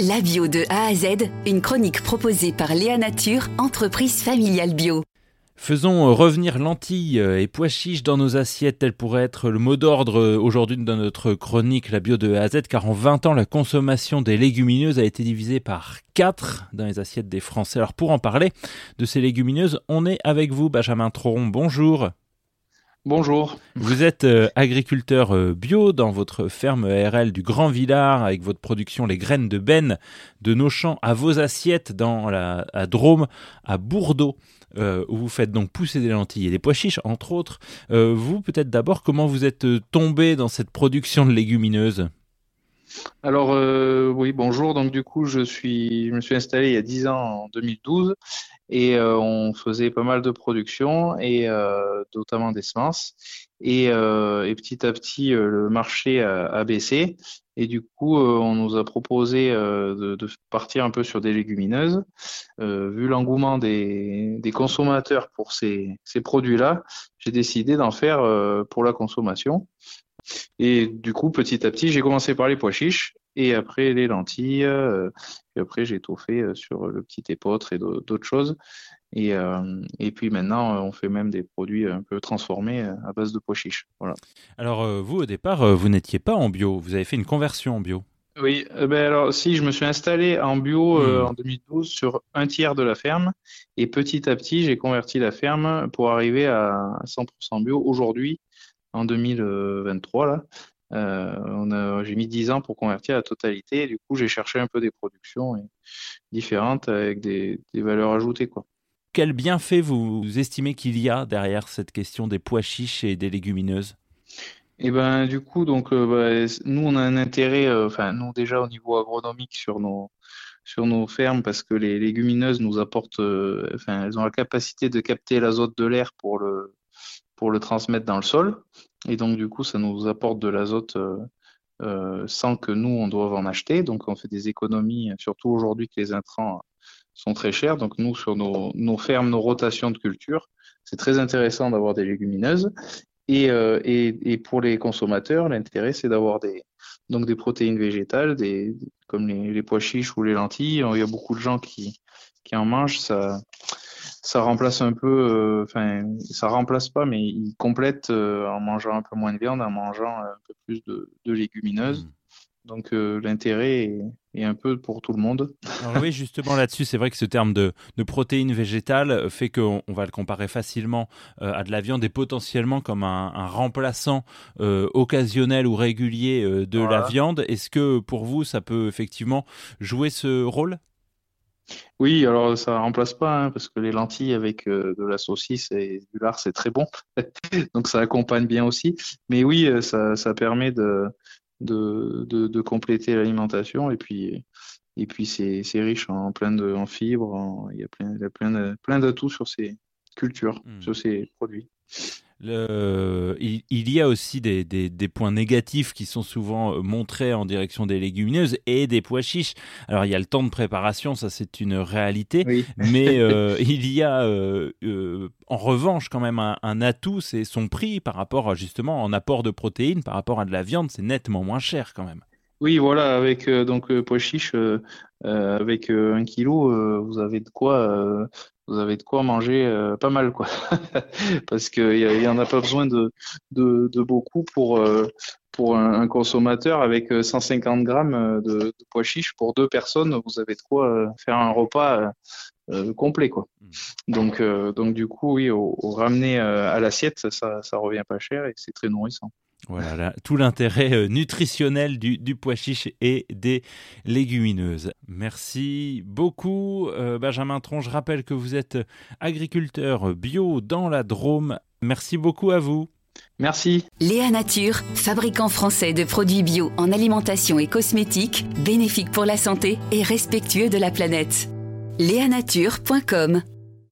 La bio de A à Z, une chronique proposée par Léa Nature, entreprise familiale bio. Faisons revenir lentilles et pois chiches dans nos assiettes, tel pourrait être le mot d'ordre aujourd'hui dans notre chronique La bio de A à Z, car en 20 ans, la consommation des légumineuses a été divisée par 4 dans les assiettes des Français. Alors pour en parler de ces légumineuses, on est avec vous, Benjamin Tron. Bonjour. Bonjour. Vous êtes euh, agriculteur euh, bio dans votre ferme ARL du Grand Villard avec votre production Les Graines de Benne de nos champs à vos assiettes dans la à Drôme, à Bourdeau. Euh, où vous faites donc pousser des lentilles et des pois chiches, entre autres. vous, peut-être d'abord, comment vous êtes tombé dans cette production de légumineuses? Alors oui, bonjour. Donc du coup, je suis, je me suis installé il y a 10 ans en 2012 et euh, on faisait pas mal de production et euh, notamment des semences. Et, euh, et, petit à petit le marché a, a, baissé. Et du coup on nous a proposé de, de, partir un peu sur des légumineuses. Vu l'engouement des, des, consommateurs pour ces, ces produits-là j'ai décidé d'en faire pour la consommation. Et du coup petit à petit j'ai commencé par les pois chiches et après les lentilles. Euh, et après, j'ai tout fait euh, sur le petit épeautre et d'autres choses. Et, euh, et, puis maintenant, on fait même des produits un peu transformés à base de pois chiches. Voilà. Alors, vous, au départ, vous n'étiez pas en bio. Vous avez fait une conversion en bio. Oui, ben alors si je me suis installé en bio hmm. en 2012 sur un tiers de la ferme et petit à petit j'ai converti la ferme pour arriver à 100% bio aujourd'hui en 2023 là. Euh, j'ai mis 10 ans pour convertir la totalité. Et du coup, j'ai cherché un peu des productions différentes avec des, valeurs ajoutées. Quoi. Quel bienfait vous estimez qu'il y a derrière cette question des pois chiches et des légumineuses? Et eh ben du coup donc euh, bah, nous on a un intérêt euh, enfin nous déjà au niveau agronomique sur nos sur nos fermes parce que les légumineuses nous apportent enfin elles ont la capacité de capter l'azote de l'air pour le pour le transmettre dans le sol. Et donc, du coup, ça nous apporte de l'azote euh, euh, sans que nous, on doive en acheter. Donc, on fait des économies, surtout aujourd'hui que les intrants sont très chers. Donc, nous, sur nos, nos fermes, nos rotations de culture, c'est très intéressant d'avoir des légumineuses. Et, euh, et, et, pour les consommateurs, l'intérêt, c'est d'avoir des, donc des protéines végétales, des, comme les, les, pois chiches ou les lentilles. Il y a beaucoup de gens qui, qui en mangent. Ça, ça remplace un peu, euh, enfin, ça remplace pas, mais il complète euh, en mangeant un peu moins de viande, en mangeant un peu plus de, légumineuses. Mm. Donc euh, l'intérêt est, un peu pour tout le monde. oui, justement là-dessus, c'est vrai que ce terme de, protéines végétales fait qu'on va le comparer facilement à de la viande et potentiellement comme un, remplaçant occasionnel ou régulier de la viande. Est-ce que pour vous, ça peut effectivement jouer ce rôle? Oui, alors ça remplace pas, hein, parce que les lentilles avec euh, de la saucisse et du lard, c'est très bon. Donc ça accompagne bien aussi. Mais oui, euh, ça, ça permet de, de, de, compléter l'alimentation et puis, et puis c'est, riche en plein de en fibres. il y a plein, il y a plein, plein d'atouts sur ces cultures, mmh. sur ces produits. Le, il, y a aussi des, des, points négatifs qui sont souvent euh, montrés en direction des légumineuses et des pois chiches. Alors il y a le temps de préparation, ça c'est une réalité, mais euh, il y a euh, en revanche quand même un, atout, c'est son prix par rapport justement en apport de protéines, par rapport à de la viande, c'est nettement moins cher quand même. Oui, voilà, avec donc pois chiches, avec un kilo, vous avez de quoi vous avez de quoi manger euh, pas mal, quoi. Parce qu'il y, en a pas besoin de, de, de beaucoup pour, euh, pour un, consommateur avec 150 euh, grammes de, de, pois chiches pour deux personnes. Vous avez de quoi faire un repas complet, quoi. Mmh. Donc, donc du coup, oui, au, au ramener à l'assiette, ça, ça revient pas cher et c'est très nourrissant. Voilà tout l'intérêt euh, nutritionnel du, pois chiche et des légumineuses. Merci beaucoup euh, Benjamin Tron. Je rappelle que vous êtes agriculteur bio dans la Drôme. Merci beaucoup à vous. Merci. Léa Nature, fabricant français de produits bio en alimentation et cosmétiques, bénéfique pour la santé et respectueux de la planète. Léanature.com